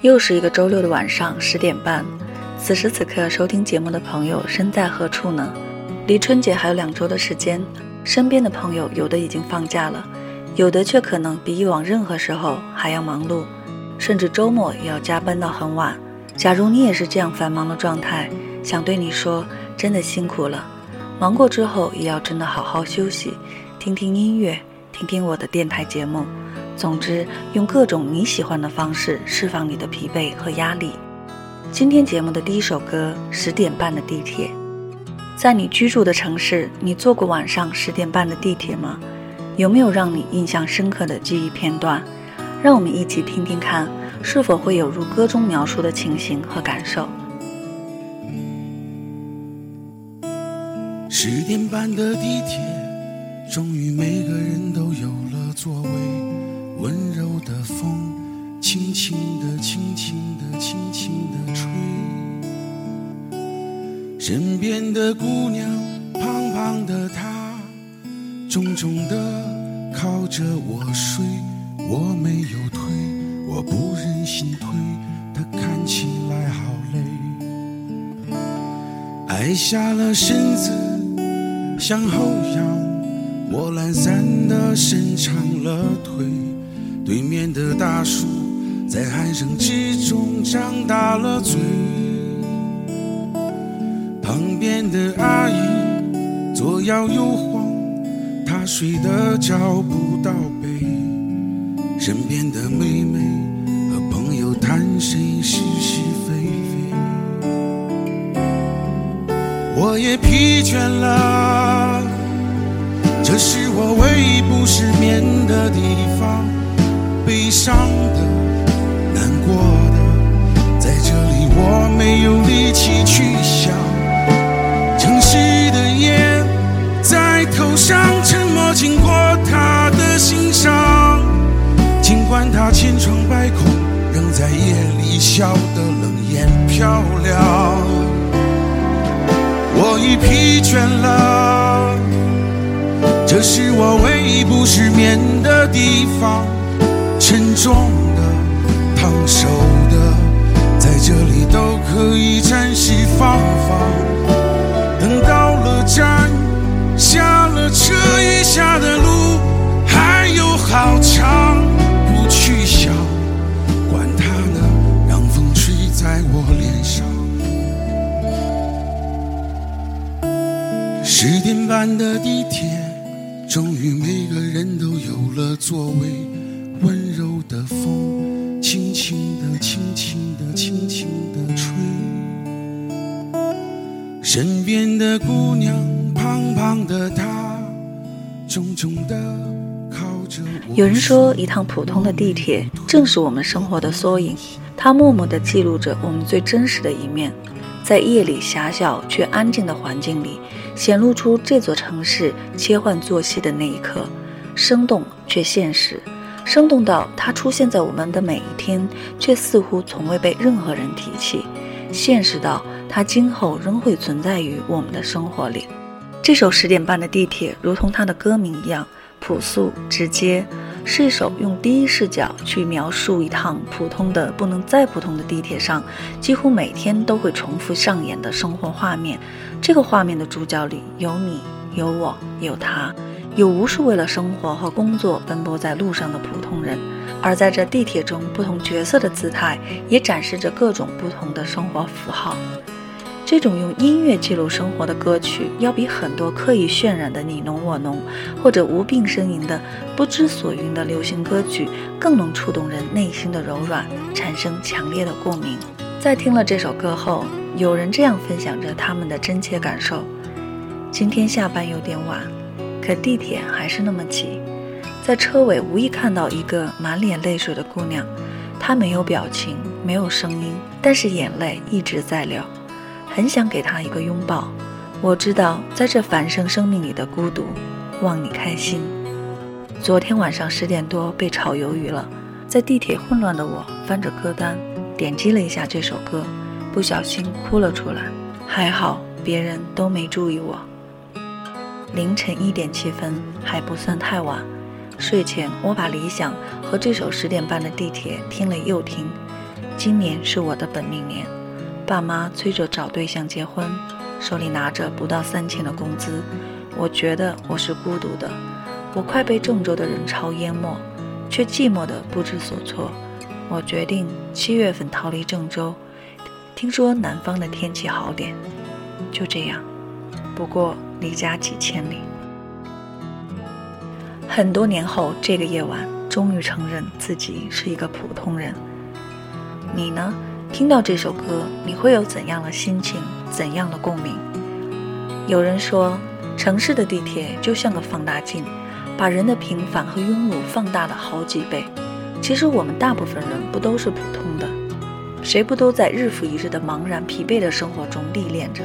又是一个周六的晚上十点半，此时此刻收听节目的朋友身在何处呢？离春节还有两周的时间，身边的朋友有的已经放假了，有的却可能比以往任何时候还要忙碌，甚至周末也要加班到很晚。假如你也是这样繁忙的状态，想对你说，真的辛苦了。忙过之后也要真的好好休息，听听音乐。听听我的电台节目，总之用各种你喜欢的方式释放你的疲惫和压力。今天节目的第一首歌《十点半的地铁》，在你居住的城市，你坐过晚上十点半的地铁吗？有没有让你印象深刻的记忆片段？让我们一起听听看，是否会有如歌中描述的情形和感受。十点半的地铁。终于每个人都有了座位，温柔的风，轻轻的、轻轻的、轻轻的吹。身边的姑娘，胖胖的她，重重的靠着我睡。我没有推，我不忍心推，她看起来好累。矮下了身子，向后仰。我懒散地伸长了腿，对面的大叔在鼾声之中张大了嘴，旁边的阿姨左摇右晃，她睡得找不到北，身边的妹妹和朋友谈谁是是非非，我也疲倦了。这是我唯一不失眠的地方，伤的、难过的，在这里我没有力气去想。城市的夜在头上沉默，经过他的心上。尽管他千疮百孔，仍在夜里笑得冷眼漂亮。我已疲倦了。这是我唯一不失眠的地方，沉重的、烫手的，在这里都可以暂时放放。等到了站，下了车，余下的路还有好长，不去想，管它呢，让风吹在我脸上。十点半的地铁。终于每个人都有了座位，温柔的风，轻轻的、轻轻的、轻轻的吹。身边的姑娘，胖胖的她，重重的靠着。有人说，一趟普通的地铁正是我们生活的缩影，它默默地记录着我们最真实的一面。在夜里狭小却安静的环境里，显露出这座城市切换作息的那一刻，生动却现实，生动到它出现在我们的每一天，却似乎从未被任何人提起；现实到它今后仍会存在于我们的生活里。这首十点半的地铁，如同它的歌名一样，朴素直接。是一首用第一视角去描述一趟普通的不能再普通的地铁上，几乎每天都会重复上演的生活画面。这个画面的主角里有你，有我，有他，有无数为了生活和工作奔波在路上的普通人。而在这地铁中，不同角色的姿态也展示着各种不同的生活符号。这种用音乐记录生活的歌曲，要比很多刻意渲染的你侬我侬，或者无病呻吟的不知所云的流行歌曲，更能触动人内心的柔软，产生强烈的共鸣。在听了这首歌后，有人这样分享着他们的真切感受：今天下班有点晚，可地铁还是那么挤。在车尾无意看到一个满脸泪水的姑娘，她没有表情，没有声音，但是眼泪一直在流。很想给她一个拥抱。我知道，在这繁盛生命里的孤独，望你开心。昨天晚上十点多被炒鱿鱼了，在地铁混乱的我翻着歌单，点击了一下这首歌，不小心哭了出来。还好别人都没注意我。凌晨一点七分还不算太晚，睡前我把《理想》和这首十点半的地铁听了又听。今年是我的本命年，爸妈催着找对象结婚，手里拿着不到三千的工资，我觉得我是孤独的。我快被郑州的人潮淹没，却寂寞的不知所措。我决定七月份逃离郑州，听说南方的天气好点。就这样，不过离家几千里。很多年后，这个夜晚，终于承认自己是一个普通人。你呢？听到这首歌，你会有怎样的心情？怎样的共鸣？有人说，城市的地铁就像个放大镜。把人的平凡和庸碌放大了好几倍。其实我们大部分人不都是普通的，谁不都在日复一日的茫然疲惫的生活中历练着？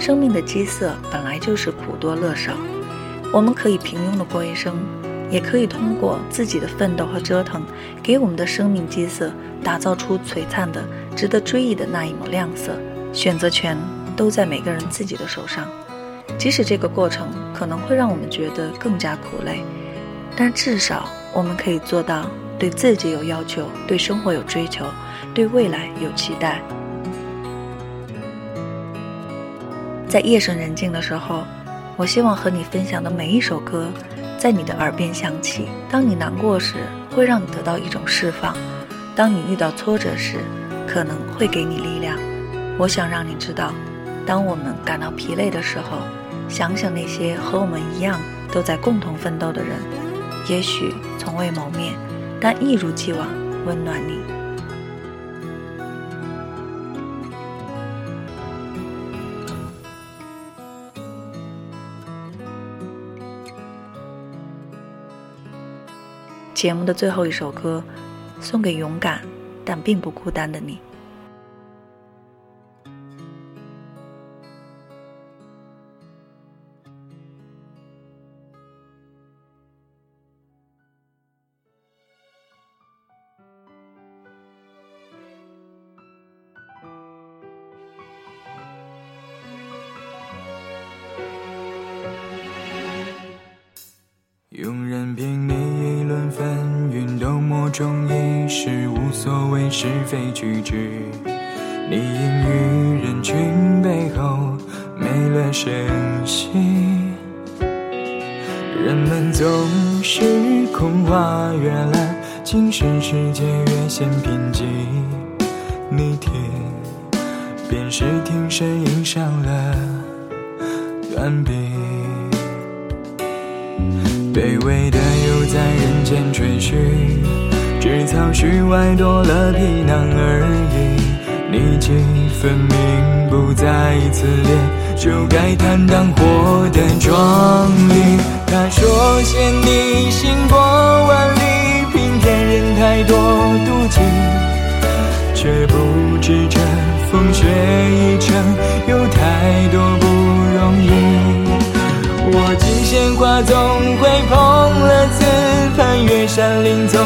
生命的基色本来就是苦多乐少。我们可以平庸的过一生，也可以通过自己的奋斗和折腾，给我们的生命基色打造出璀璨的、值得追忆的那一抹亮色。选择权都在每个人自己的手上。即使这个过程可能会让我们觉得更加苦累，但至少我们可以做到对自己有要求，对生活有追求，对未来有期待。在夜深人静的时候，我希望和你分享的每一首歌，在你的耳边响起。当你难过时，会让你得到一种释放；当你遇到挫折时，可能会给你力量。我想让你知道，当我们感到疲累的时候。想想那些和我们一样都在共同奋斗的人，也许从未谋面，但一如既往温暖你。节目的最后一首歌，送给勇敢但并不孤单的你。庸人凭是无所谓是非曲直。你隐于人群背后，没了声息。人们总是空话越滥，精神世界越显贫瘠。你听，便是听声音上了断臂。卑微的又在人间追寻，只草絮外多了皮囊而已。你既分明不在此列，就该坦荡活得壮丽。他说嫌你行过万里，平添人太多妒忌，却不知这风雪一程有太多不容易。我尽鲜花总会碰了刺，攀越山林总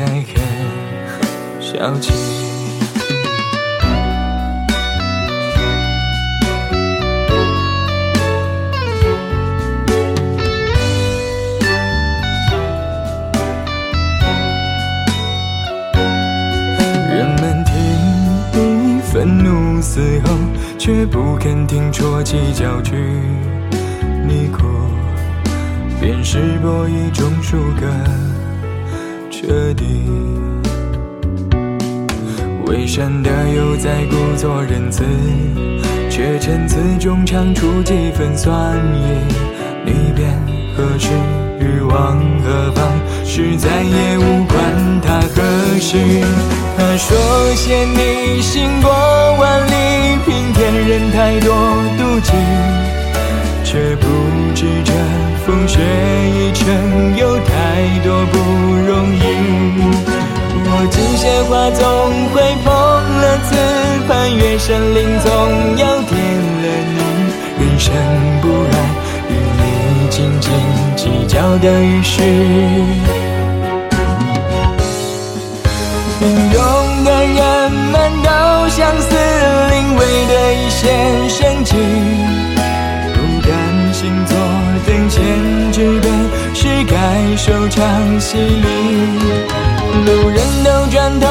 在看小鸡。人们听你愤怒嘶吼，却不肯听啜泣焦距。你哭，便是播一种树歌。彻底。伪善的又在故作仁慈，却陈词中尝出几分酸意。你便何时欲往何方？实在也无关他何时。他说嫌你行过万里，平添人太多妒忌，却不知这风雪一程有太多不的雨势，平庸的人们都像似另危的一线生机，不甘心做等闲之辈，是该收场洗礼，路人都转头。